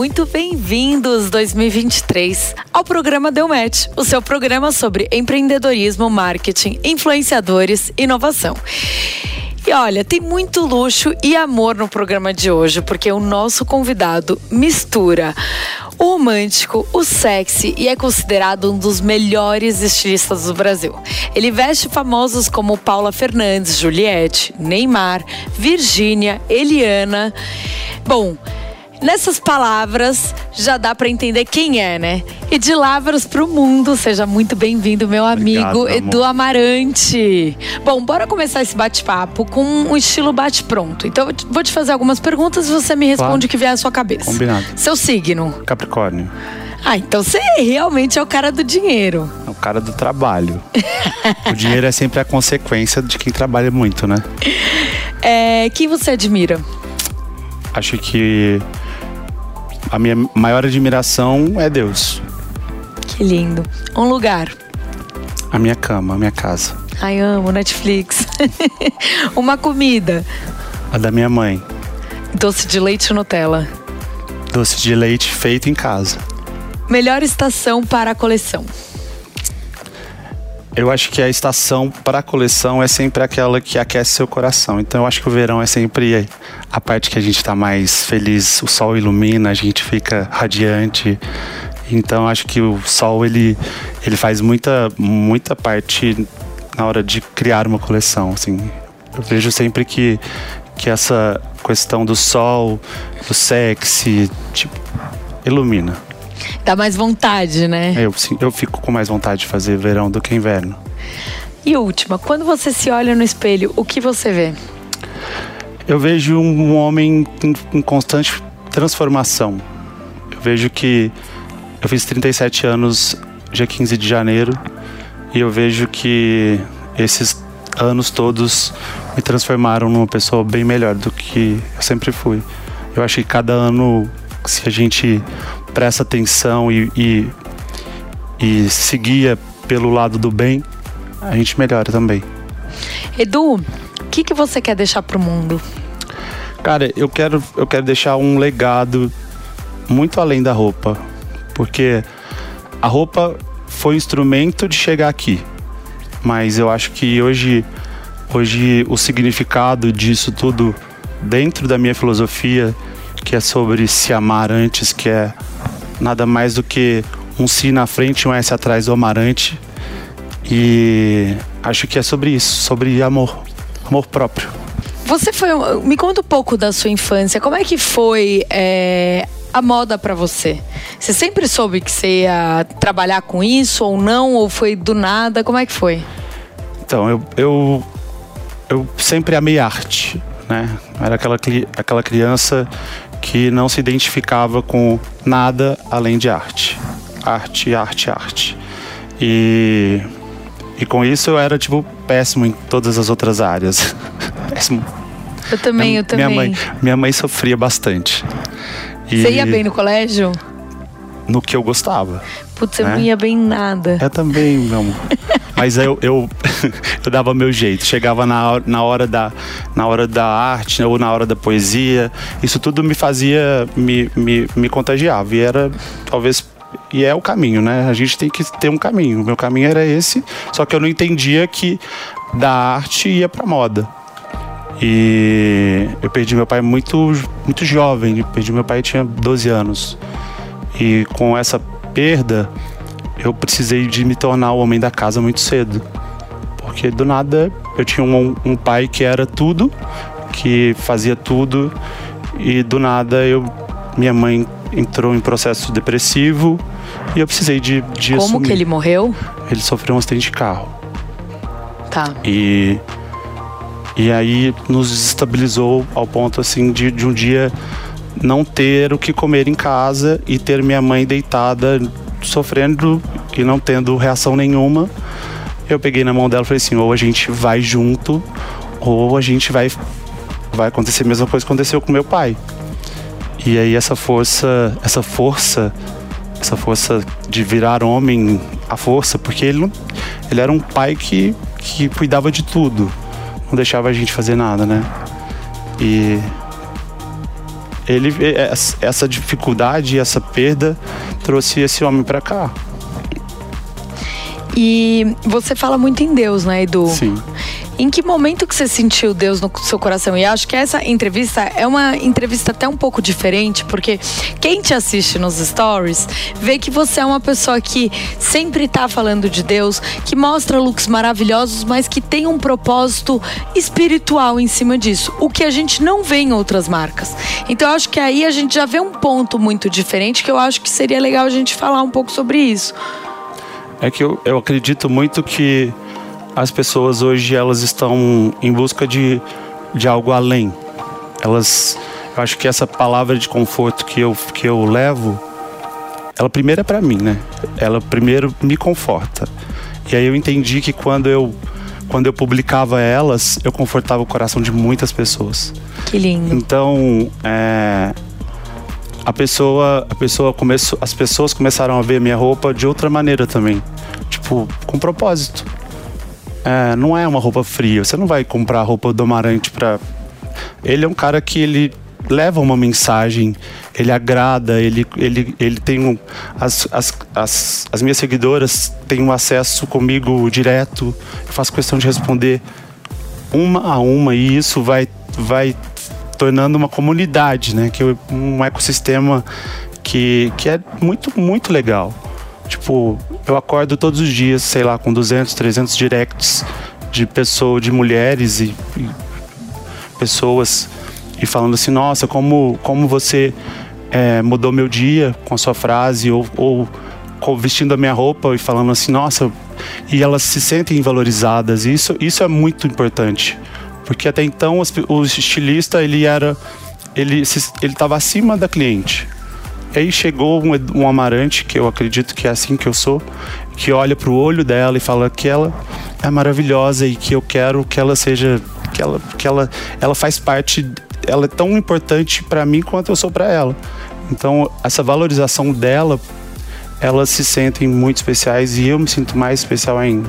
muito bem-vindos 2023 ao programa Deu Match, o seu programa sobre empreendedorismo, marketing, influenciadores, inovação. E olha, tem muito luxo e amor no programa de hoje, porque o nosso convidado mistura o romântico, o sexy e é considerado um dos melhores estilistas do Brasil. Ele veste famosos como Paula Fernandes, Juliette, Neymar, Virgínia, Eliana. Bom, Nessas palavras já dá para entender quem é, né? E de Lavras para o mundo, seja muito bem-vindo, meu amigo Obrigado, Edu Amarante. Bom, bora começar esse bate-papo com um estilo bate-pronto. Então, eu vou te fazer algumas perguntas e você me responde claro. o que vier à sua cabeça. Combinado. Seu signo? Capricórnio. Ah, então você realmente é o cara do dinheiro. É o cara do trabalho. o dinheiro é sempre a consequência de quem trabalha muito, né? É, quem você admira? Acho que a minha maior admiração é Deus. Que lindo. Um lugar. A minha cama, a minha casa. Ai, amo Netflix. Uma comida. A da minha mãe. Doce de leite Nutella. Doce de leite feito em casa. Melhor estação para a coleção. Eu acho que a estação para coleção é sempre aquela que aquece seu coração. Então eu acho que o verão é sempre a parte que a gente está mais feliz, o sol ilumina, a gente fica radiante. Então acho que o sol ele, ele faz muita muita parte na hora de criar uma coleção, assim. Eu vejo sempre que que essa questão do sol, do sexy, tipo, ilumina. Dá mais vontade, né? Eu, eu fico com mais vontade de fazer verão do que inverno. E última, quando você se olha no espelho, o que você vê? Eu vejo um homem em, constante transformação. Eu vejo que eu fiz 37 anos dia 15 de janeiro e eu vejo que esses anos todos me transformaram numa pessoa bem melhor do que eu sempre fui. Eu acho que cada ano, se a gente presta atenção e, e, e seguia pelo lado do bem, a gente melhora também. Edu, o que, que você quer deixar para o mundo? Cara, eu quero, eu quero deixar um legado muito além da roupa, porque a roupa foi o instrumento de chegar aqui, mas eu acho que hoje, hoje o significado disso tudo dentro da minha filosofia, que é sobre se amar antes, que é nada mais do que um si na frente e um S atrás do amarante. E acho que é sobre isso, sobre amor, amor próprio. Você foi. Me conta um pouco da sua infância. Como é que foi é, a moda para você? Você sempre soube que você ia trabalhar com isso ou não? Ou foi do nada? Como é que foi? Então, eu, eu, eu sempre amei arte, né? Era aquela, aquela criança que não se identificava com nada além de arte. Arte, arte, arte. E, e com isso eu era, tipo, péssimo em todas as outras áreas. péssimo. Eu também, eu também. Minha mãe, minha mãe sofria bastante. E Você ia bem no colégio? No que eu gostava. Putz, eu né? não ia bem em nada. Eu também, meu amor. Mas eu, eu, eu dava meu jeito. Chegava na, na, hora da, na hora da arte ou na hora da poesia. Isso tudo me fazia, me, me, me contagiava. E era talvez e é o caminho, né? A gente tem que ter um caminho. O meu caminho era esse, só que eu não entendia que da arte ia para moda. E eu perdi meu pai muito muito jovem, eu perdi meu pai tinha 12 anos. E com essa perda, eu precisei de me tornar o homem da casa muito cedo. Porque do nada eu tinha um, um pai que era tudo, que fazia tudo, e do nada eu minha mãe entrou em processo depressivo e eu precisei de, de Como assumir. que ele morreu? Ele sofreu um acidente de carro. Tá. E e aí nos estabilizou ao ponto assim de, de um dia não ter o que comer em casa e ter minha mãe deitada sofrendo e não tendo reação nenhuma. Eu peguei na mão dela e falei assim: ou a gente vai junto, ou a gente vai vai acontecer a mesma coisa que aconteceu com meu pai. E aí essa força, essa força, essa força de virar homem, a força, porque ele ele era um pai que que cuidava de tudo, não deixava a gente fazer nada, né? E ele essa dificuldade, essa perda trouxe esse homem para cá. E você fala muito em Deus, né, Edu? Sim. Em que momento que você sentiu Deus no seu coração? E acho que essa entrevista é uma entrevista até um pouco diferente, porque quem te assiste nos stories vê que você é uma pessoa que sempre está falando de Deus, que mostra looks maravilhosos, mas que tem um propósito espiritual em cima disso, o que a gente não vê em outras marcas. Então eu acho que aí a gente já vê um ponto muito diferente que eu acho que seria legal a gente falar um pouco sobre isso. É que eu, eu acredito muito que as pessoas hoje elas estão em busca de, de algo além. Elas, eu acho que essa palavra de conforto que eu, que eu levo, ela primeiro é para mim, né? Ela primeiro me conforta. E aí eu entendi que quando eu quando eu publicava elas, eu confortava o coração de muitas pessoas. Que lindo. Então, é, a pessoa, a pessoa começou, as pessoas começaram a ver minha roupa de outra maneira também, tipo com propósito. É, não é uma roupa fria. Você não vai comprar a roupa do Amarante pra. Ele é um cara que ele leva uma mensagem, ele agrada, ele, ele, ele tem um. As, as, as, as minhas seguidoras têm um acesso comigo direto. Eu faço questão de responder uma a uma e isso vai, vai tornando uma comunidade, né? Que um ecossistema que, que é muito, muito legal. Tipo, eu acordo todos os dias, sei lá, com 200, 300 directs de pessoas, de mulheres e, e pessoas e falando assim, nossa, como, como você é, mudou meu dia com a sua frase ou, ou vestindo a minha roupa e falando assim, nossa, e elas se sentem valorizadas. Isso, isso é muito importante, porque até então o estilista ele era, ele ele estava acima da cliente. Aí chegou um, um amarante, que eu acredito que é assim que eu sou, que olha para o olho dela e fala que ela é maravilhosa e que eu quero que ela seja que ela que ela ela faz parte ela é tão importante para mim quanto eu sou para ela. Então essa valorização dela elas se sentem muito especiais e eu me sinto mais especial ainda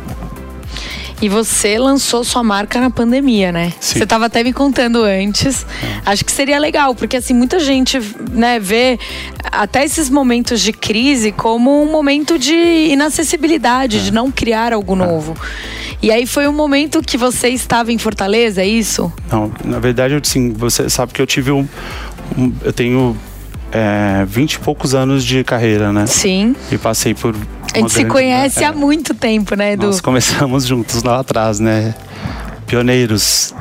e você lançou sua marca na pandemia, né? Sim. Você estava até me contando antes. É. Acho que seria legal, porque assim, muita gente né, vê até esses momentos de crise como um momento de inacessibilidade, é. de não criar algo é. novo. E aí foi um momento que você estava em Fortaleza, é isso? Não, na verdade, assim, você sabe que eu tive um, um eu tenho é, 20 e poucos anos de carreira, né? Sim. E passei por. A gente se conhece é, há muito tempo, né, Edu? Nós começamos juntos lá atrás, né? Pioneiros.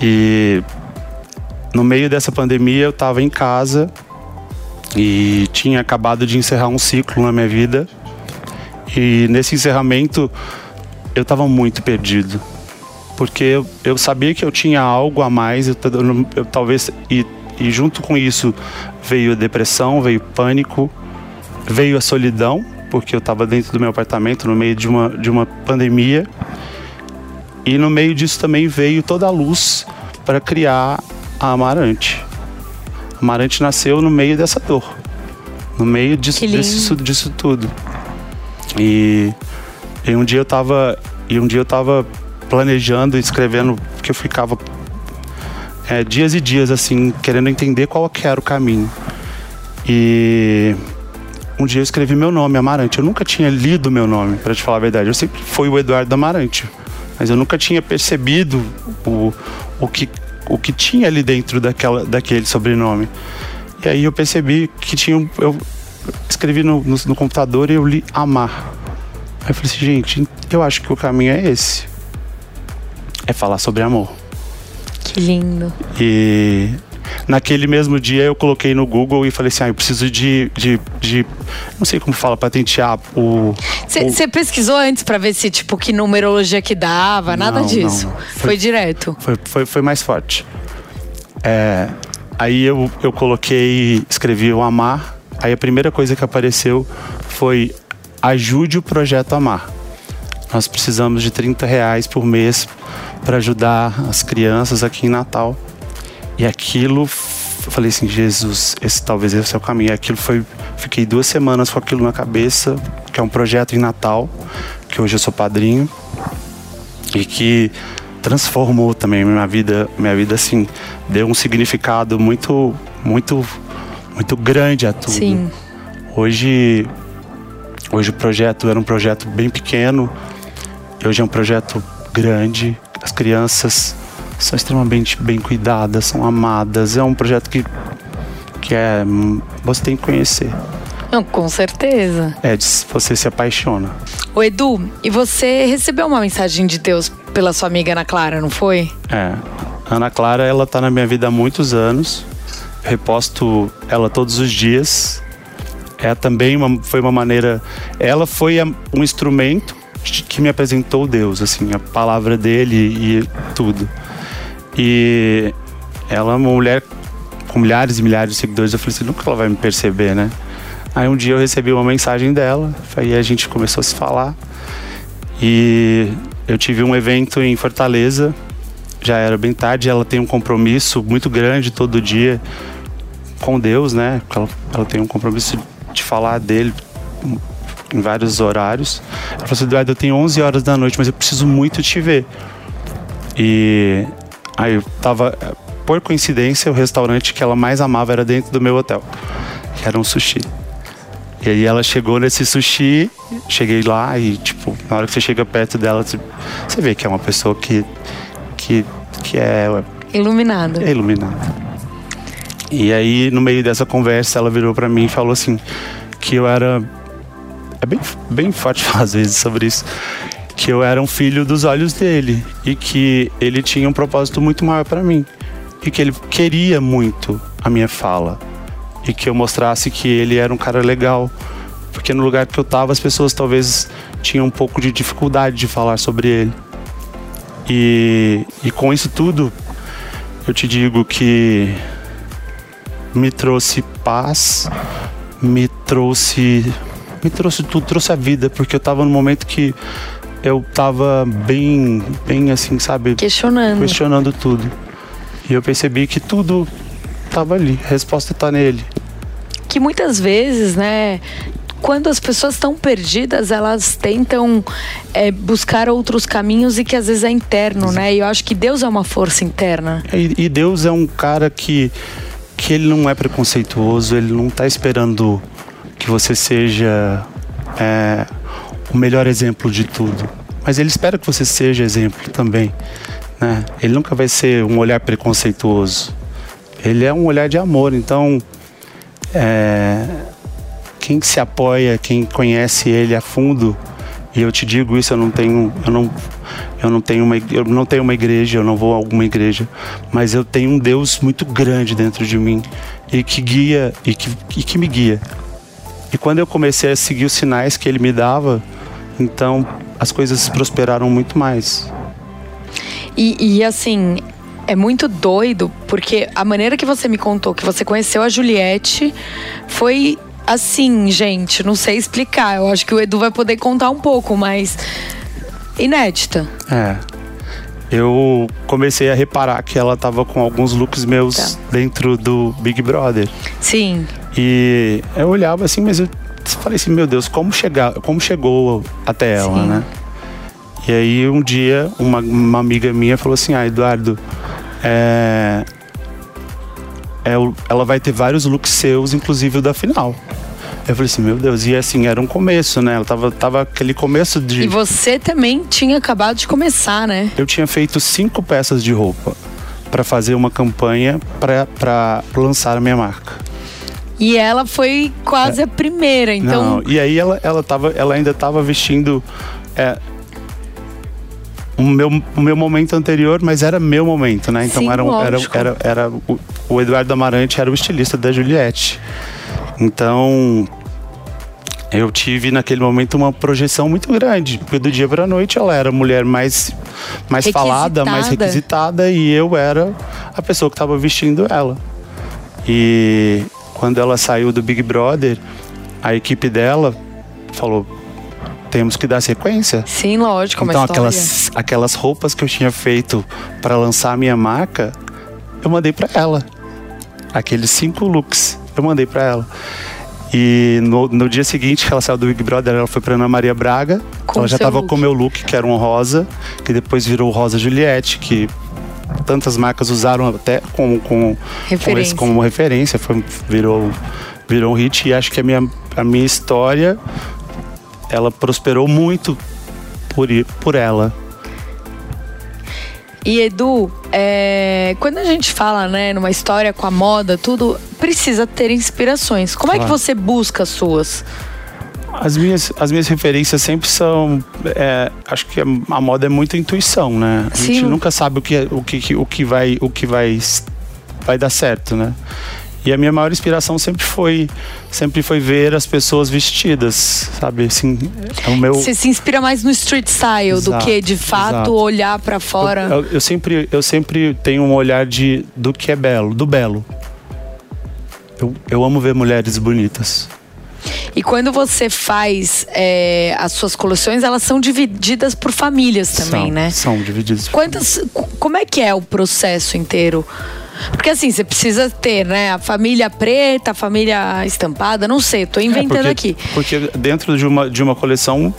E no meio dessa pandemia eu estava em casa e tinha acabado de encerrar um ciclo na minha vida. E nesse encerramento eu estava muito perdido. Porque eu, eu, sabia que eu tinha algo a mais, eu, eu, eu talvez. E e junto com isso veio a depressão, veio pânico, veio a solidão, porque eu estava dentro do meu apartamento no meio de uma, de uma pandemia. E no meio disso também veio toda a luz para criar a Amarante. A Amarante nasceu no meio dessa dor, no meio disso, disso, disso tudo. E, e um dia eu estava e um dia eu tava planejando escrevendo que eu ficava é, dias e dias, assim, querendo entender qual que era o caminho. E um dia eu escrevi meu nome, Amarante. Eu nunca tinha lido meu nome, para te falar a verdade. Eu sempre fui o Eduardo Amarante, mas eu nunca tinha percebido o, o, que, o que tinha ali dentro daquela, daquele sobrenome. E aí eu percebi que tinha. Eu escrevi no, no, no computador e eu li Amar. Aí eu falei assim, gente, eu acho que o caminho é esse. É falar sobre amor. Que lindo. E naquele mesmo dia eu coloquei no Google e falei assim: ah, eu preciso de. de, de não sei como fala, patentear o. Você pesquisou antes para ver se, tipo, que numerologia que dava? Nada não, disso. Não. Foi, foi, direto. Foi, foi, foi mais forte. É, aí eu, eu coloquei, escrevi o Amar. Aí a primeira coisa que apareceu foi ajude o projeto Amar. Nós precisamos de 30 reais por mês para ajudar as crianças aqui em Natal. E aquilo, eu falei assim, Jesus, esse talvez esse é o caminho. E aquilo foi, fiquei duas semanas com aquilo na cabeça, que é um projeto em Natal, que hoje eu sou padrinho e que transformou também minha vida, minha vida assim, deu um significado muito, muito, muito grande a tudo. Sim. Hoje, hoje o projeto era um projeto bem pequeno, hoje é um projeto grande. As crianças são extremamente bem cuidadas, são amadas. É um projeto que, que é, você tem que conhecer. Não, com certeza. É, você se apaixona. O Edu, e você recebeu uma mensagem de Deus pela sua amiga Ana Clara, não foi? É. Ana Clara, ela tá na minha vida há muitos anos. reposto ela todos os dias. É também uma, foi uma maneira. Ela foi um instrumento que me apresentou Deus, assim, a palavra dele e tudo. E ela é uma mulher com milhares e milhares de seguidores. Eu falei assim, nunca ela vai me perceber, né? Aí um dia eu recebi uma mensagem dela, aí a gente começou a se falar. E eu tive um evento em Fortaleza, já era bem tarde, ela tem um compromisso muito grande todo dia com Deus, né? Ela, ela tem um compromisso de falar dele em vários horários. Ela falou assim, Eduardo, eu tenho 11 horas da noite, mas eu preciso muito te ver. E aí tava, por coincidência, o restaurante que ela mais amava era dentro do meu hotel, que era um sushi. E aí ela chegou nesse sushi, cheguei lá e, tipo, na hora que você chega perto dela, você vê que é uma pessoa que, que, que é... Iluminada. É iluminada. E aí, no meio dessa conversa, ela virou para mim e falou assim, que eu era... É bem, bem forte falar às vezes sobre isso. Que eu era um filho dos olhos dele e que ele tinha um propósito muito maior para mim. E que ele queria muito a minha fala e que eu mostrasse que ele era um cara legal. Porque no lugar que eu tava, as pessoas talvez tinham um pouco de dificuldade de falar sobre ele. E, e com isso tudo, eu te digo que me trouxe paz, me trouxe me trouxe tudo, trouxe a vida, porque eu tava num momento que eu tava bem, bem assim, sabe? Questionando. Questionando tudo. E eu percebi que tudo tava ali, a resposta tá nele. Que muitas vezes, né, quando as pessoas estão perdidas, elas tentam é, buscar outros caminhos e que às vezes é interno, Exato. né? E eu acho que Deus é uma força interna. E, e, Deus é um cara que, que ele não é preconceituoso, ele não está esperando que você seja é, o melhor exemplo de tudo. Mas ele espera que você seja exemplo também. Né? Ele nunca vai ser um olhar preconceituoso ele é um olhar de amor. Então, é, quem se apoia, quem conhece ele a fundo, e eu te digo isso, eu não tenho, eu não, eu não tenho uma, eu não tenho uma igreja, eu não vou a alguma igreja, mas eu tenho um Deus muito grande dentro de mim e que guia e que, e que me guia. E quando eu comecei a seguir os sinais que ele me dava, então as coisas prosperaram muito mais. E, e assim, é muito doido, porque a maneira que você me contou que você conheceu a Juliette foi assim, gente, não sei explicar. Eu acho que o Edu vai poder contar um pouco, mas inédita. É. Eu comecei a reparar que ela tava com alguns looks meus tá. dentro do Big Brother. Sim. E eu olhava assim, mas eu falei assim, meu Deus, como chegar, como chegou até ela, Sim. né? E aí um dia uma, uma amiga minha falou assim, ah, Eduardo, é, é, ela vai ter vários looks seus, inclusive o da final. Eu falei assim, meu Deus, e assim, era um começo, né? Ela tava, tava aquele começo de. E você também tinha acabado de começar, né? Eu tinha feito cinco peças de roupa para fazer uma campanha para lançar a minha marca. E ela foi quase é. a primeira, então. Não, e aí ela, ela, tava, ela ainda estava vestindo. É, o meu, o meu momento anterior, mas era meu momento, né? Então Sim, era, era, era, era, o, o Eduardo Amarante era o estilista da Juliette. Então eu tive naquele momento uma projeção muito grande, porque do dia para a noite ela era a mulher mais, mais falada, mais requisitada e eu era a pessoa que estava vestindo ela. E quando ela saiu do Big Brother, a equipe dela falou: temos que dar sequência. Sim, lógico. Então aquelas, aquelas roupas que eu tinha feito para lançar a minha marca, eu mandei para ela. Aqueles cinco looks, eu mandei para ela. E no, no, dia seguinte que ela saiu do Big Brother, ela foi pra Ana Maria Braga. Com ela já tava look. com o meu look, que era um rosa, que depois virou rosa Juliette, que tantas marcas usaram até como, com, com esse, como referência. Foi, virou, virou um hit e acho que a minha, a minha história ela prosperou muito por, por ela. E Edu, é, quando a gente fala, né, numa história com a moda, tudo precisa ter inspirações. Como claro. é que você busca as suas? As minhas, as minhas referências sempre são. É, acho que a, moda é muito intuição, né? A Sim. gente nunca sabe o que, o que, o que, vai, o que vai, vai dar certo, né? E a minha maior inspiração sempre foi sempre foi ver as pessoas vestidas, sabe? Assim, é o meu Você se inspira mais no street style exato, do que de fato exato. olhar para fora. Eu, eu, eu, sempre eu sempre tenho um olhar de do que é belo, do belo. Eu, eu amo ver mulheres bonitas. E quando você faz é, as suas coleções, elas são divididas por famílias também, são, né? São divididas. Quantas? Como é que é o processo inteiro? Porque assim, você precisa ter, né? A família preta, a família estampada, não sei, tô inventando é porque, aqui. Porque dentro de uma, de uma coleção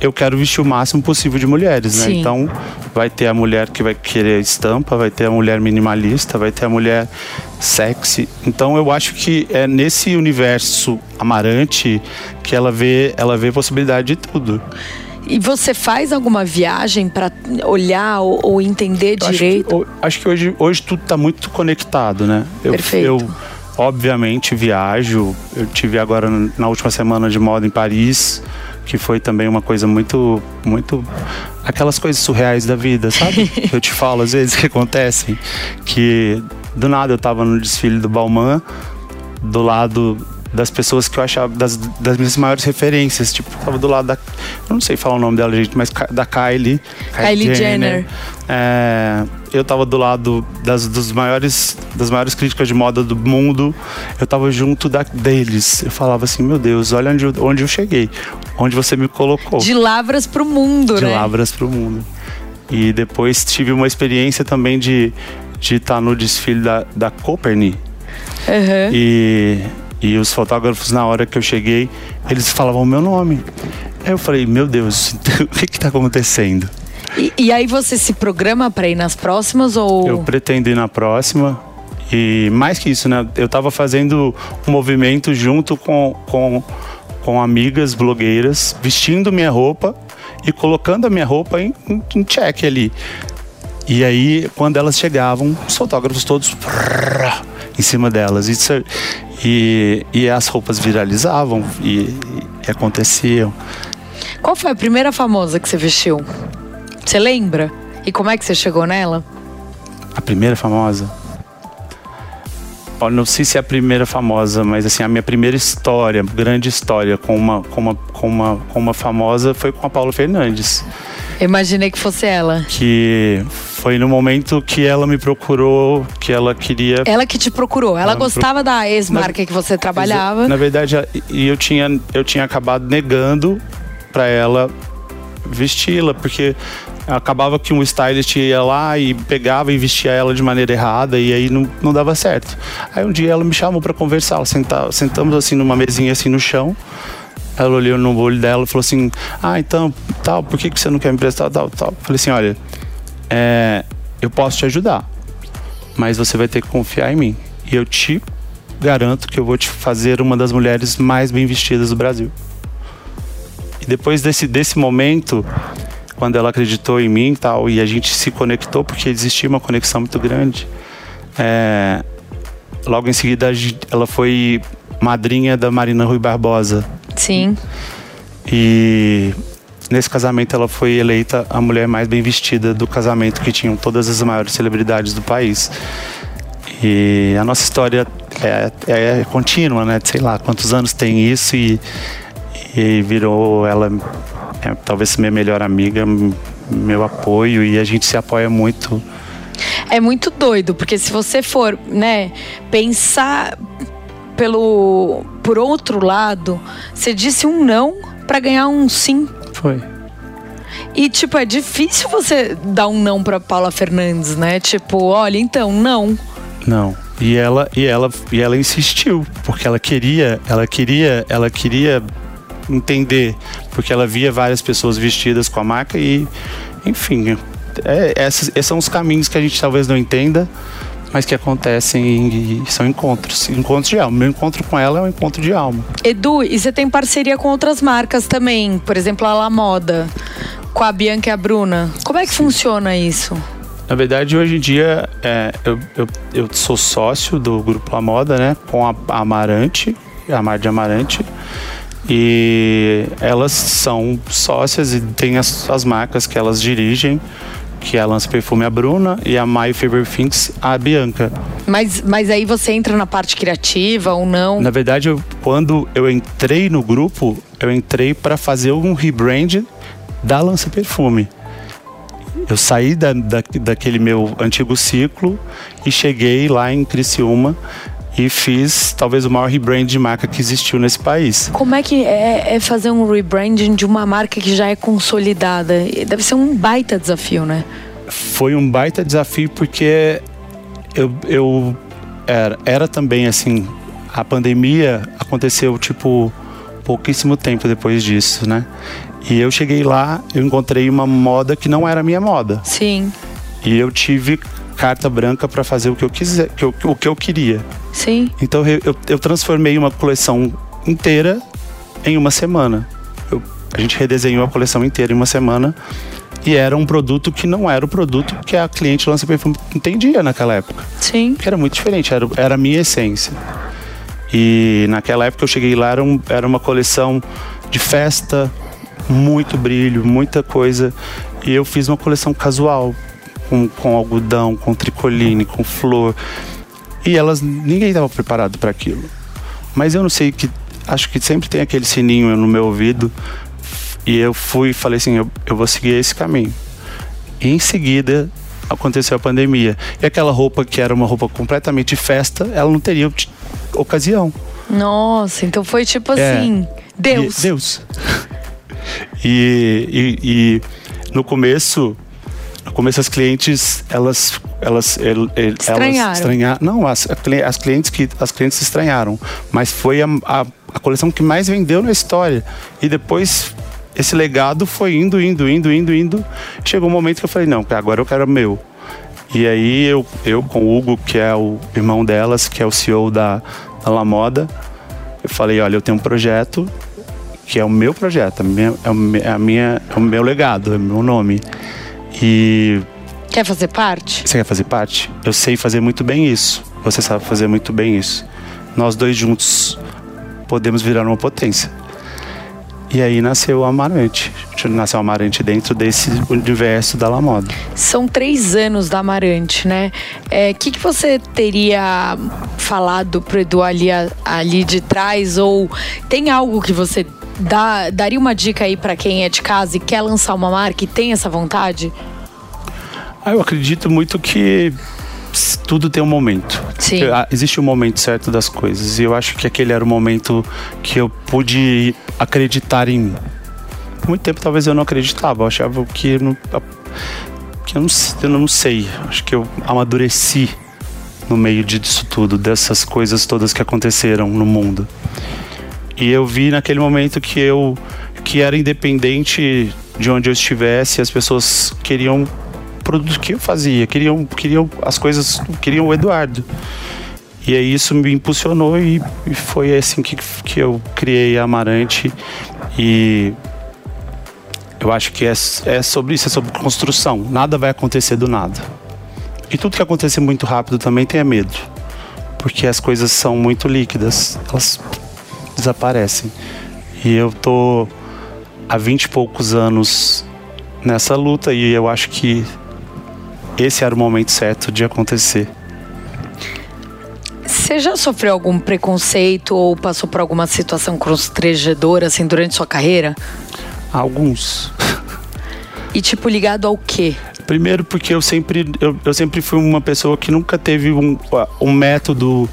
eu quero vestir o máximo possível de mulheres, né? Sim. Então vai ter a mulher que vai querer estampa, vai ter a mulher minimalista, vai ter a mulher sexy. Então eu acho que é nesse universo amarante que ela vê, ela vê possibilidade de tudo. E você faz alguma viagem para olhar ou, ou entender eu direito? Acho que, acho que, hoje, hoje tudo está muito conectado, né? Eu, Perfeito. Eu, obviamente, viajo. Eu tive agora na última semana de moda em Paris, que foi também uma coisa muito, muito aquelas coisas surreais da vida, sabe? eu te falo às vezes que acontecem, que do nada eu estava no desfile do Balmain, do lado das pessoas que eu achava, das, das minhas maiores referências. Tipo, tava do lado da. Eu não sei falar o nome dela, gente, mas da Kylie. Kylie, Jenner. Jenner. É, eu tava do lado das, dos maiores, das maiores críticas de moda do mundo. Eu tava junto da, deles. Eu falava assim: meu Deus, olha onde eu, onde eu cheguei. Onde você me colocou. De Lavras pro mundo, de né? De Lavras pro mundo. E depois tive uma experiência também de estar de tá no desfile da, da Copernic. Uhum. E e os fotógrafos, na hora que eu cheguei, eles falavam o meu nome. Aí eu falei, meu Deus, o que está acontecendo? E, e, aí você se programa para ir nas próximas ou? Eu pretendo ir na próxima. E mais que isso, né? Eu estava fazendo um movimento junto com, com, com amigas blogueiras, vestindo minha roupa e colocando a minha roupa em, em, em check ali. E aí, quando elas chegavam, os fotógrafos todos em cima delas. Isso, é, e, e as roupas viralizavam e, e aconteciam. Qual foi a primeira famosa que você vestiu? Você lembra? E como é que você chegou nela? A primeira famosa? Olha, não sei se é a primeira famosa, mas assim, a minha primeira história, grande história com uma, com uma, com uma, com uma famosa foi com a Paula Fernandes. Eu imaginei que fosse ela. Que foi no momento que ela me procurou, que ela queria. Ela que te procurou. Ela, ela gostava da ex-marca que você trabalhava. Na verdade, e eu tinha, eu tinha acabado negando para ela vesti-la, porque acabava que um stylist ia lá e pegava e vestia ela de maneira errada e aí não, não dava certo. Aí um dia ela me chamou para conversar, senta, sentamos assim numa mesinha assim no chão. Ela olhou no olho dela e falou assim: Ah, então, tal, por que, que você não quer me emprestar? Tal, tal. Falei assim: Olha, é, eu posso te ajudar, mas você vai ter que confiar em mim. E eu te garanto que eu vou te fazer uma das mulheres mais bem vestidas do Brasil. E depois desse, desse momento, quando ela acreditou em mim tal, e a gente se conectou, porque existia uma conexão muito grande, é, logo em seguida ela foi madrinha da Marina Rui Barbosa. Sim. E nesse casamento ela foi eleita a mulher mais bem vestida do casamento que tinham todas as maiores celebridades do país. E a nossa história é, é contínua, né? Sei lá quantos anos tem isso e, e virou ela é, talvez minha melhor amiga, meu apoio e a gente se apoia muito. É muito doido, porque se você for, né, pensar pelo por outro lado, você disse um não para ganhar um sim. Foi. E, tipo, é difícil você dar um não pra Paula Fernandes, né? Tipo, olha, então, não. Não. E ela, e ela, e ela insistiu, porque ela queria, ela queria, ela queria entender, porque ela via várias pessoas vestidas com a marca e, enfim, é, esses, esses são os caminhos que a gente talvez não entenda, mas que acontecem e são encontros, encontros de alma. Meu encontro com ela é um encontro de alma. Edu, e você tem parceria com outras marcas também, por exemplo, a La Moda, com a Bianca e a Bruna. Como é que funciona isso? Na verdade, hoje em dia, é, eu, eu, eu, sou sócio do Grupo La Moda, né? Com a, a Amarante, a Mar de Amarante. E elas são sócias e têm as, as marcas que elas dirigem que é a Lança Perfume a Bruna e a My Favorite Things a Bianca. Mas, mas aí você entra na parte criativa ou não? Na verdade, eu, quando eu entrei no grupo, eu entrei para fazer um rebrand da Lança Perfume. Eu saí da, da, daquele meu antigo ciclo e cheguei lá em Criciúma e fiz talvez o maior rebrand de marca que existiu nesse país. Como é que é, é, fazer um rebranding de uma marca que já é consolidada? Deve ser um baita desafio, né? Foi um baita desafio porque eu, eu era, era também assim, a pandemia aconteceu tipo pouquíssimo tempo depois disso, né? E eu cheguei lá, eu encontrei uma moda que não era a minha moda. Sim. E eu tive carta branca para fazer o que eu quiser, que eu, o que eu queria. Sim. Então eu, eu transformei uma coleção inteira em uma semana. Eu, a gente redesenhou a coleção inteira em uma semana e era um produto que não era o produto que a cliente lança perfume entendia naquela época. Sim. Que era muito diferente, era, era a minha essência. E naquela época eu cheguei lá, era, um, era uma coleção de festa, muito brilho, muita coisa. E eu fiz uma coleção casual, com, com algodão, com tricoline, com flor. E elas, ninguém estava preparado para aquilo. Mas eu não sei que, acho que sempre tem aquele sininho no meu ouvido. E eu fui e falei assim: eu, eu vou seguir esse caminho. E em seguida aconteceu a pandemia. E aquela roupa que era uma roupa completamente de festa, ela não teria ocasião. Nossa, então foi tipo é, assim: Deus. E, Deus. e, e, e no começo no começo as clientes elas elas estranharam. elas estranharam não as, as clientes que as clientes estranharam mas foi a, a, a, coleção que mais vendeu na história e depois esse legado foi indo indo indo indo indo chegou um momento que eu falei não agora eu quero meu e aí eu eu com o Hugo que é o irmão delas que é o CEO da, da La Moda eu falei olha eu tenho um projeto que é o meu projeto, é, é, a minha, é o meu legado, é o meu nome. E. Quer fazer parte? Você quer fazer parte? Eu sei fazer muito bem isso. Você sabe fazer muito bem isso. Nós dois juntos podemos virar uma potência. E aí nasceu o Amarante. Nasceu o Amarante dentro desse universo da La Moda. São três anos da Amarante, né? O é, que, que você teria falado pro Edu ali, ali de trás? Ou tem algo que você dá, daria uma dica aí para quem é de casa e quer lançar uma marca e tem essa vontade? Ah, eu acredito muito que tudo tem um momento. Sim. Ah, existe um momento certo das coisas. E eu acho que aquele era o momento que eu pude acreditar em mim. Por muito tempo talvez eu não acreditava. Eu achava que, não, que eu, não, eu não sei. Acho que eu amadureci no meio disso tudo, dessas coisas todas que aconteceram no mundo. E eu vi naquele momento que eu que era independente de onde eu estivesse, as pessoas queriam produto que eu fazia, queriam, queriam as coisas, queriam o Eduardo. E aí isso me impulsionou e, e foi assim que, que eu criei a Amarante e eu acho que é, é sobre isso, é sobre construção. Nada vai acontecer do nada. E tudo que acontecer muito rápido também tenha medo. Porque as coisas são muito líquidas. Elas desaparecem. E eu tô há vinte e poucos anos nessa luta e eu acho que esse era o momento certo de acontecer. Você já sofreu algum preconceito ou passou por alguma situação constrangedora assim durante sua carreira? Alguns. E tipo ligado ao quê? Primeiro porque eu sempre eu, eu sempre fui uma pessoa que nunca teve um, um método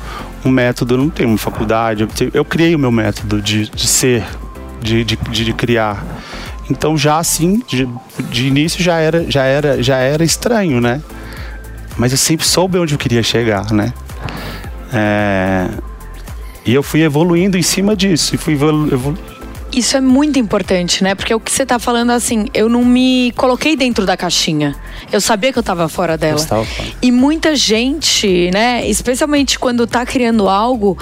um método, não tenho uma faculdade, eu, eu criei o meu método de, de ser, de, de, de criar. Então já assim, de, de início já era, já era, já era estranho, né? Mas eu sempre soube onde eu queria chegar, né? É, e eu fui evoluindo em cima disso. E fui evolu isso é muito importante, né? Porque o que você tá falando assim, eu não me coloquei dentro da caixinha. Eu sabia que eu tava fora dela. fora. E muita gente, né, especialmente quando tá criando algo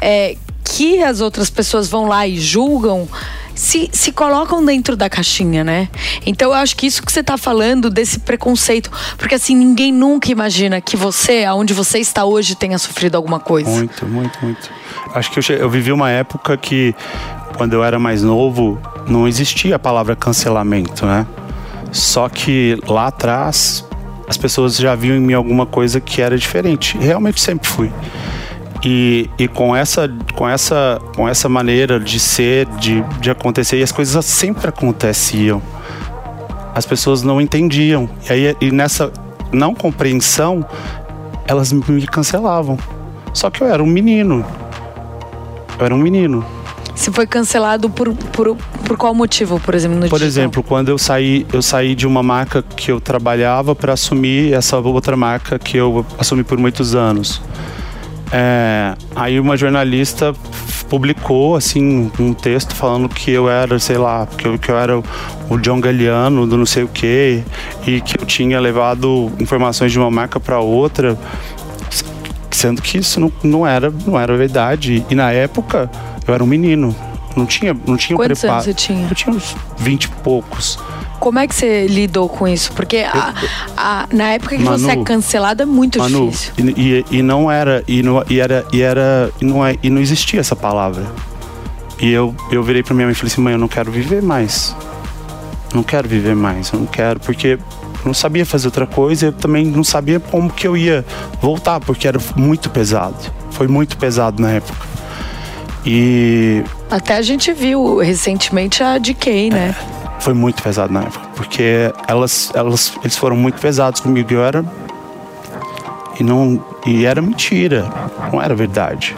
é, que as outras pessoas vão lá e julgam, se, se colocam dentro da caixinha, né? Então eu acho que isso que você tá falando desse preconceito, porque assim, ninguém nunca imagina que você, aonde você está hoje, tenha sofrido alguma coisa. Muito, muito, muito. Acho que eu, eu vivi uma época que quando eu era mais novo, não existia a palavra cancelamento, né? Só que lá atrás as pessoas já viam em mim alguma coisa que era diferente. Realmente sempre fui. E, e com, essa, com, essa, com essa maneira de ser, de, de acontecer, e as coisas sempre aconteciam. As pessoas não entendiam. E, aí, e nessa não compreensão, elas me cancelavam. Só que eu era um menino. Eu era um menino. Você foi cancelado por, por, por qual motivo, por exemplo, no Por digital? exemplo, quando eu saí, eu saí de uma marca que eu trabalhava para assumir essa outra marca que eu assumi por muitos anos. É, aí uma jornalista publicou assim um texto falando que eu era, sei lá, que eu, que eu era o John Galliano do não sei o que e que eu tinha levado informações de uma marca para outra, sendo que isso não, não era não era verdade. E na época eu era um menino. Não tinha, não tinha Quantos preparo. anos você tinha? Eu tinha uns 20 e poucos. Como é que você lidou com isso? Porque a, a, na época que Manu, você é cancelado é muito Manu, difícil. e, e, e não era, e não, e era, e era, e não, é, e não existia essa palavra. E eu, eu virei pra minha mãe e falei assim, mãe, eu não quero viver mais. Não quero viver mais, eu não quero, porque eu não sabia fazer outra coisa, eu também não sabia como que eu ia voltar, porque era muito pesado. Foi muito pesado na época. E Até a gente viu recentemente a DK, né? foi muito pesado na época, porque elas, elas, eles foram muito pesados comigo. Eu era e não e era mentira, não era verdade.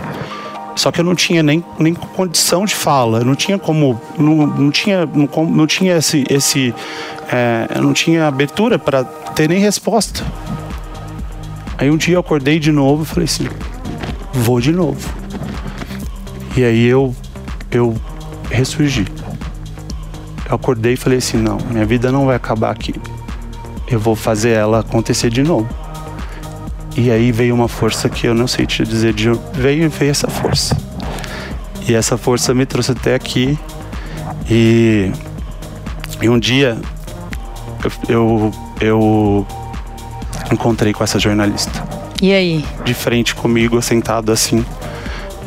Só que eu não tinha nem, nem condição de fala, eu não tinha como, não, não tinha, não, não tinha esse, esse é, eu não tinha abertura para ter nem resposta. Aí um dia eu acordei de novo e falei assim, vou de novo. E aí eu, eu ressurgi. Eu acordei e falei assim, não, minha vida não vai acabar aqui. Eu vou fazer ela acontecer de novo. E aí veio uma força que eu não sei te dizer de veio, veio essa força. E essa força me trouxe até aqui. E, e um dia eu, eu, eu encontrei com essa jornalista E aí? de frente comigo, sentado assim.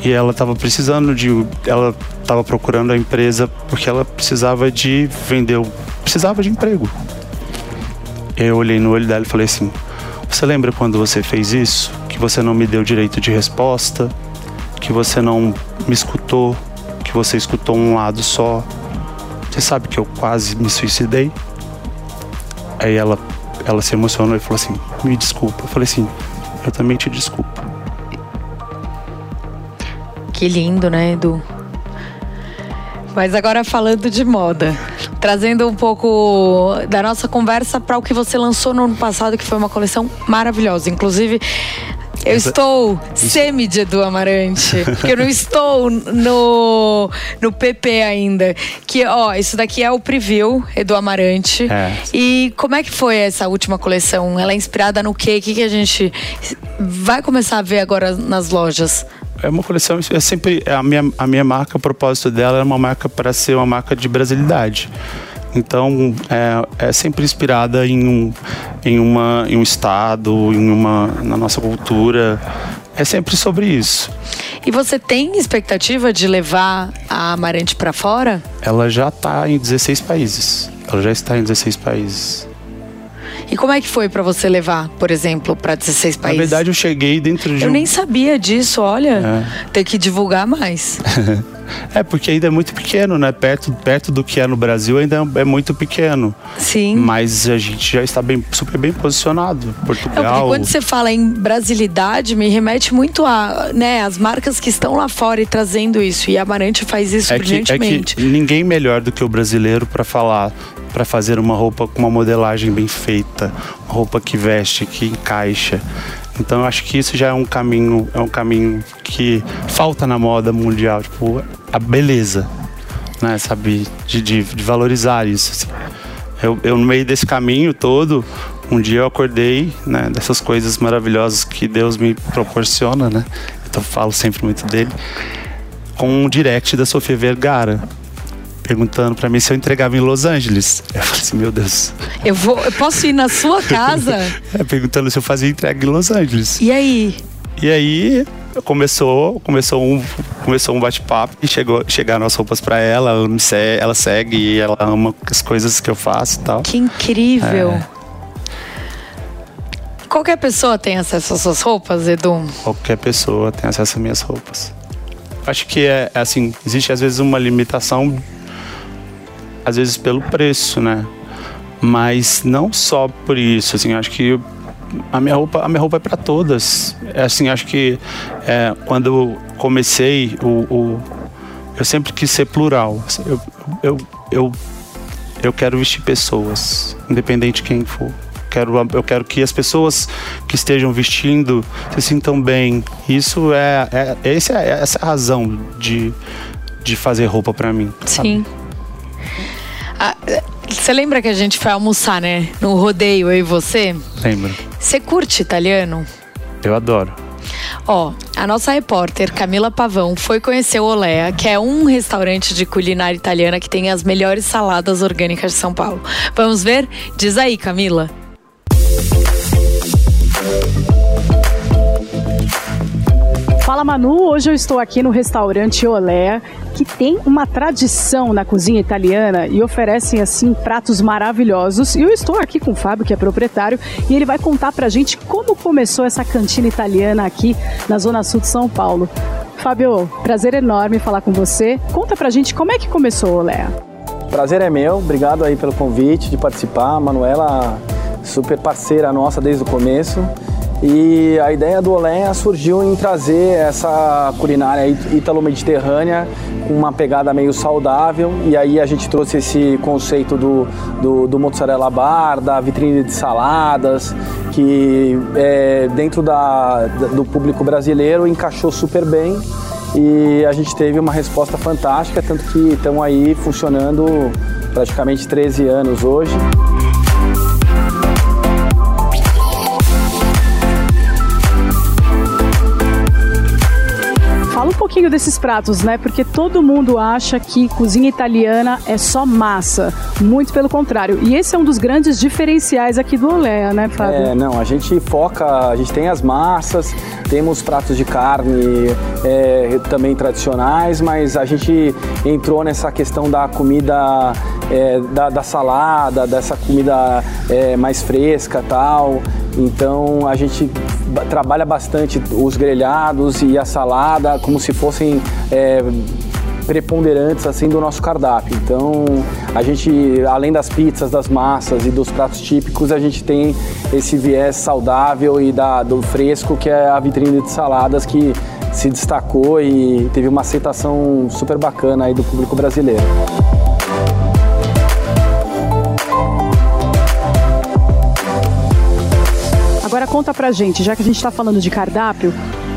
E ela estava precisando de. Ela estava procurando a empresa porque ela precisava de vender. Precisava de emprego. Eu olhei no olho dela e falei assim: Você lembra quando você fez isso? Que você não me deu direito de resposta? Que você não me escutou? Que você escutou um lado só? Você sabe que eu quase me suicidei? Aí ela, ela se emocionou e falou assim: Me desculpa. Eu falei assim: Eu também te desculpo. Que lindo, né, Edu? Mas agora falando de moda, trazendo um pouco da nossa conversa para o que você lançou no ano passado, que foi uma coleção maravilhosa. Inclusive, eu Essa- estou semi de Edu Amarante, porque eu não estou no, no PP ainda. Que, ó, isso daqui é o preview, Edu Amarante. É. E como é que foi essa última coleção? Ela é inspirada no quê? O que, que a gente vai começar a ver agora nas lojas? É uma coleção, é sempre a minha, a minha marca, o propósito dela é uma marca para ser uma marca de brasilidade. Então, é, é sempre inspirada em um, em, uma, em um estado, em uma, na nossa cultura. É sempre sobre isso. E você tem expectativa de levar a Amarante para fora? Ela já está em 16 países. Ela já está em 16 países. E como é que foi para você levar, por exemplo, para 16 Na países? verdade, eu cheguei dentro de eu um... nem sabia disso, olha. Tem que divulgar mais. É, porque ainda é muito pequeno, né? Perto, perto do que é no Brasil ainda é muito pequeno. Sim. Mas a gente já está bem, super bem posicionado. Portugal. quando você fala em brasilidade, me remete muito a, né, as marcas que estão lá fora e trazendo isso. E a Amarante faz isso é que, é brilhantemente. que ninguém melhor do que o brasileiro para falar, para fazer uma roupa com uma modelagem bem feita, uma roupa que veste, que encaixa. Então eu acho que isso já é um caminho, é um caminho que falta na moda mundial, tipo, a beleza, né? Sabe, de, de, de valorizar isso. Assim. Eu, eu, no meio desse caminho todo, um dia eu acordei, né, dessas coisas maravilhosas que Deus me proporciona, né? Então eu falo sempre muito dele, com um direct da Sofia Vergara perguntando para mim se eu entregava em Los Angeles. Eu falei assim, meu Deus. Eu vou, eu posso ir na sua casa? é, perguntando se eu fazia entrega em Los Angeles. E aí? E aí começou, começou um, começou um bate-papo e chegou, chegaram as roupas para ela, ela segue e ela ama as coisas que eu faço e tal. Que incrível. É. Qualquer pessoa tem acesso às suas roupas, Edu? Qualquer pessoa tem acesso às minhas roupas. Acho que é assim, existe às vezes uma limitação às vezes pelo preço, né? Mas não só por isso, assim, acho que a minha roupa, a minha roupa é para todas. É assim, acho que é, quando comecei, o, o, eu sempre quis ser plural. Eu, eu, eu, eu quero vestir pessoas, independente de quem for. Quero, eu quero que as pessoas que estejam vestindo se sintam bem. Isso é, é, essa é essa é a razão de, de fazer roupa para mim. Sim. Sabe? Ah, você lembra que a gente foi almoçar, né? No rodeio, eu e você? Lembro. Você curte italiano? Eu adoro. Ó, a nossa repórter Camila Pavão foi conhecer o Olea, que é um restaurante de culinária italiana que tem as melhores saladas orgânicas de São Paulo. Vamos ver? Diz aí, Camila. Fala Manu, hoje eu estou aqui no restaurante Olé, que tem uma tradição na cozinha italiana e oferecem assim pratos maravilhosos. E eu estou aqui com o Fábio, que é proprietário, e ele vai contar pra gente como começou essa cantina italiana aqui na Zona Sul de São Paulo. Fábio, prazer enorme falar com você. Conta pra gente como é que começou o Olé. Prazer é meu, obrigado aí pelo convite de participar. A Manuela, super parceira nossa desde o começo. E a ideia do Olenha surgiu em trazer essa culinária italo-mediterrânea com uma pegada meio saudável. E aí a gente trouxe esse conceito do, do, do mozzarella bar, da vitrine de saladas, que é, dentro da, do público brasileiro encaixou super bem. E a gente teve uma resposta fantástica, tanto que estão aí funcionando praticamente 13 anos hoje. Pouquinho desses pratos, né? Porque todo mundo acha que cozinha italiana é só massa. Muito pelo contrário. E esse é um dos grandes diferenciais aqui do Olea, né, Fábio? É, não, a gente foca, a gente tem as massas, temos pratos de carne é, também tradicionais, mas a gente entrou nessa questão da comida, é, da, da, salada, dessa comida é, mais fresca tal. Então a gente trabalha bastante os grelhados e a salada como se fossem é, preponderantes assim do nosso cardápio. Então, a gente, além das pizzas, das massas e dos pratos típicos, a gente tem esse viés saudável e da, do fresco que é a vitrine de saladas que se destacou e teve uma aceitação super bacana aí do público brasileiro. Conta pra gente, já que a gente está falando de cardápio,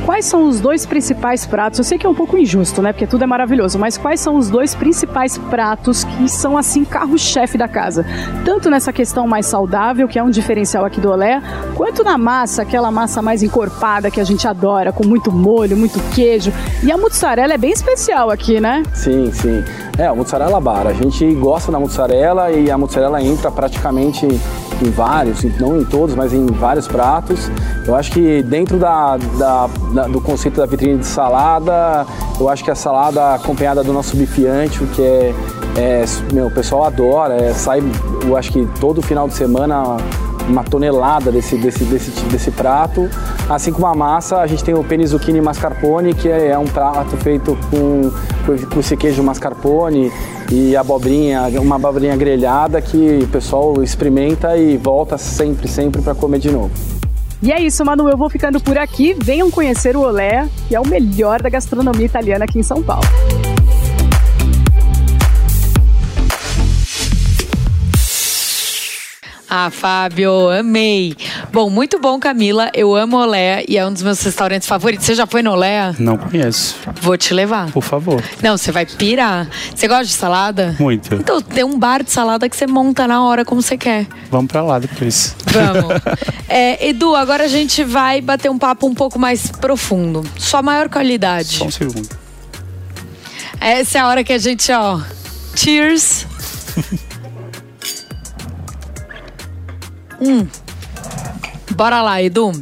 quais são os dois principais pratos? Eu sei que é um pouco injusto, né? Porque tudo é maravilhoso, mas quais são os dois principais pratos que são assim carro-chefe da casa? Tanto nessa questão mais saudável, que é um diferencial aqui do Olé, quanto na massa, aquela massa mais encorpada que a gente adora, com muito molho, muito queijo. E a mussarela é bem especial aqui, né? Sim, sim. É, a mussarela bar. A gente gosta da mussarela e a mussarela entra praticamente em vários, não em todos, mas em vários pratos. Eu acho que dentro da, da, da, do conceito da vitrine de salada, eu acho que a salada acompanhada do nosso bifiante, que é, é meu, o pessoal adora, é, sai, eu acho que todo final de semana uma tonelada desse, desse, desse, desse prato. Assim como a massa, a gente tem o penne zucchini mascarpone, que é, é um prato feito com, com esse queijo mascarpone e abobrinha, uma abobrinha grelhada que o pessoal experimenta e volta sempre, sempre para comer de novo. E é isso, Manu. Eu vou ficando por aqui. Venham conhecer o Olé, que é o melhor da gastronomia italiana aqui em São Paulo. Ah, Fábio, amei. Bom, muito bom, Camila. Eu amo Olé e é um dos meus restaurantes favoritos. Você já foi no Olé? Não conheço. Vou te levar. Por favor. Não, você vai pirar. Você gosta de salada? Muito. Então, tem um bar de salada que você monta na hora como você quer. Vamos pra lá depois. Vamos. É, Edu, agora a gente vai bater um papo um pouco mais profundo. Sua maior qualidade. Só um segundo. Essa é a hora que a gente, ó. Cheers. hum. Bora lá, Edu.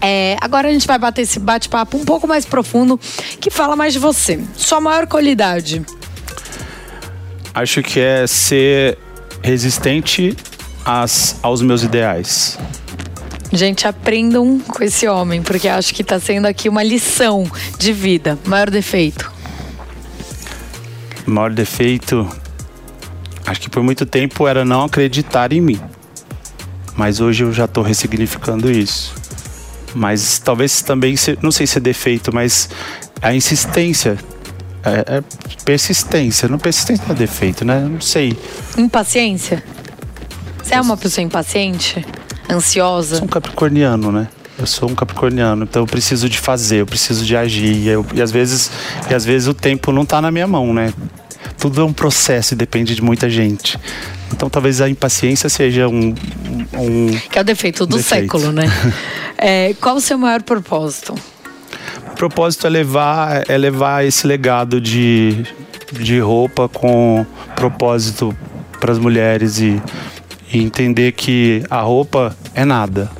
É, agora a gente vai bater esse bate-papo um pouco mais profundo que fala mais de você. Sua maior qualidade. Acho que é ser resistente às, aos meus ideais. Gente, aprendam com esse homem, porque acho que tá sendo aqui uma lição de vida. Maior defeito. O maior defeito, acho que por muito tempo era não acreditar em mim. Mas hoje eu já estou ressignificando isso. Mas talvez também, não sei se é defeito, mas a insistência. É, é persistência. Não persistência não é defeito, né? Não sei. Impaciência. Você é uma pessoa impaciente? Ansiosa? sou um capricorniano, né? Eu sou um capricorniano, então eu preciso de fazer, eu preciso de agir. E, eu- e às vezes, e às vezes o tempo não tá na minha mão, né? Tudo é um processo e depende de muita gente. Então talvez a impaciência seja um, um Que é o defeito do Defeito. século, né? É, qual o seu maior propósito? O propósito é levar, é levar esse legado de, de roupa com propósito para as mulheres e, e entender que a roupa é nada.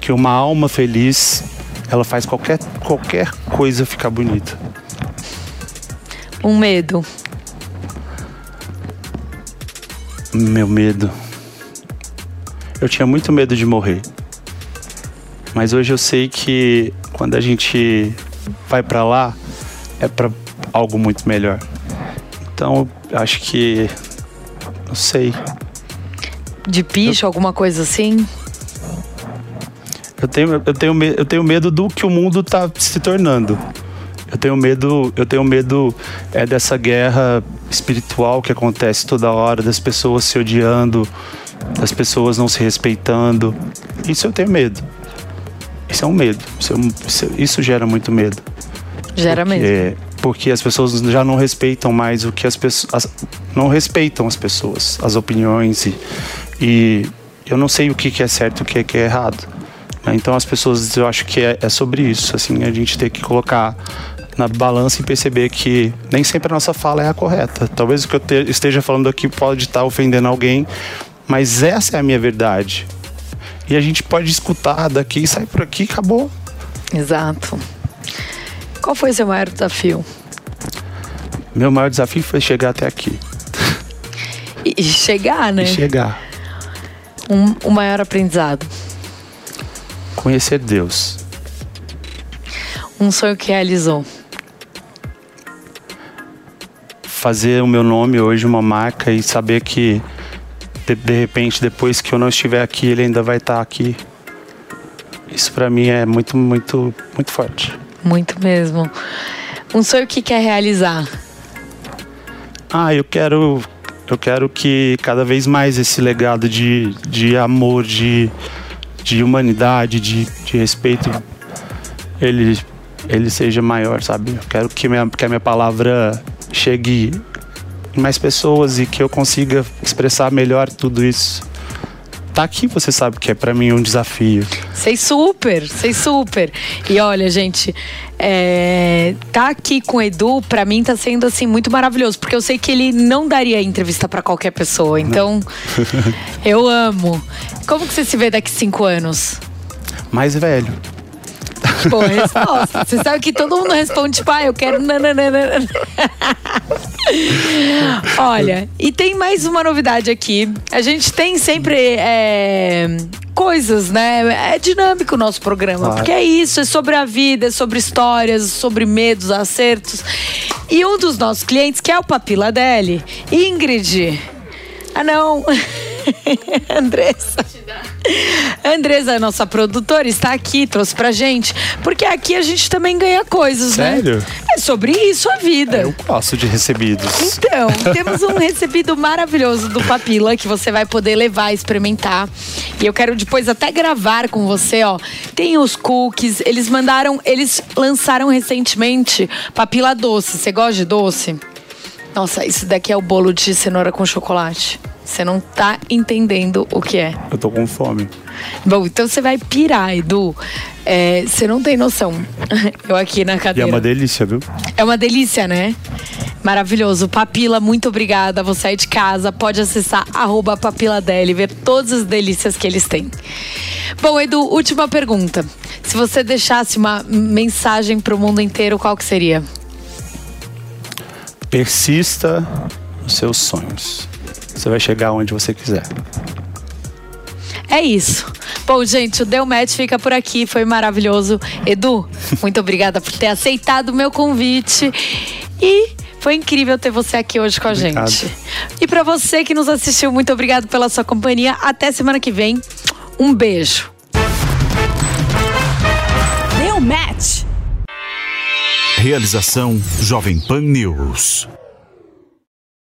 Que uma alma feliz, ela faz qualquer, qualquer coisa ficar bonita. Um medo. Meu medo. Eu tinha muito medo de morrer. Mas hoje eu sei que quando a gente vai pra lá é pra algo muito melhor. Então, eu acho que não sei. De picho, alguma coisa assim? Eu tenho, eu tenho, eu tenho medo do que o mundo tá se tornando. Eu tenho medo, eu tenho medo é dessa guerra espiritual que acontece toda hora, das pessoas se odiando, das pessoas não se respeitando. Isso eu tenho medo. Isso é um medo. Isso, é isso- gera muito medo. Gera mesmo. É, porque as pessoas já não respeitam mais o que as pessoas. não respeitam as pessoas, as opiniões. E, e eu não sei o que, que é certo e o que, que é errado. né? Então as pessoas, eu acho que é, é sobre isso. Assim, a gente tem que colocar na balança e perceber que nem sempre a nossa fala é a correta. Talvez o que eu te- esteja falando aqui pode estar ofendendo alguém, mas essa é a minha verdade. E a gente pode escutar daqui, sair por aqui, acabou. Exato. Qual foi o seu maior desafio? Meu maior desafio foi chegar até aqui. E e chegar, né? E chegar. Um, o maior aprendizado. Conhecer Deus. Um sonho que realizou. Fazer o meu nome hoje uma marca e saber que de, de repente depois que eu não estiver aqui, ele ainda vai estar aqui. Isso pra mim é muito, muito, muito forte. Muito mesmo. Um sonho que quer realizar. Ah, eu quero, eu quero que cada vez mais esse legado de, de amor, de, de humanidade, de, de respeito, ele, ele seja maior, sabe? Eu quero que, minha, que a minha palavra chegue em mais pessoas e que eu consiga expressar melhor tudo isso. Tá aqui, você sabe que é pra mim um desafio. Sei super, sei super. E olha, gente, é, tá aqui com o Edu, pra mim tá sendo assim muito maravilhoso, porque eu sei que ele não daria entrevista pra qualquer pessoa. Então, eu amo. Como que você se vê daqui cinco anos? Mais velho. Boa resposta. Você sabe que todo mundo responde, tipo, ah, eu quero. nananana. Olha, e tem mais uma novidade aqui. A gente tem sempre é, coisas, né? É dinâmico o nosso programa, Claro. porque é isso, é sobre a vida, é sobre histórias, sobre medos, acertos. E um dos nossos clientes, que é o Papila Deli, Ingrid. Ah, não. Andressa. Andresa, nossa produtora, está aqui, trouxe pra gente. Porque aqui a gente também ganha coisas, Sério? né? É sobre isso a vida. Eu gosto de recebidos. Então, temos um recebido maravilhoso do Papila que você vai poder levar, experimentar. E eu quero depois até gravar com você, ó. Tem os cookies, eles mandaram, eles lançaram recentemente Papila doce. Você gosta de doce? Nossa, isso daqui é o bolo de cenoura com chocolate. Você não tá entendendo o que é. Eu tô com fome. Bom, então você vai pirar, Edu. É, você não tem noção. Eu aqui na E é cadeira. uma delícia, viu? É uma delícia, né? Maravilhoso. Papila, muito obrigada. Você aí de casa pode acessar arroba papiladeli e ver todas as delícias que eles têm. Bom, Edu, última pergunta. Se você deixasse uma mensagem pro mundo inteiro, qual que seria? Persista nos seus sonhos. Você vai chegar onde você quiser. É isso. Bom, gente, o Deu Match fica por aqui. Foi maravilhoso. Edu, muito obrigada por ter aceitado o meu convite. E foi incrível ter você aqui hoje com a Obrigado. gente. E para você que nos assistiu, muito obrigado pela sua companhia. Até semana que vem. Um beijo. Deu match. Realização Jovem Pan News.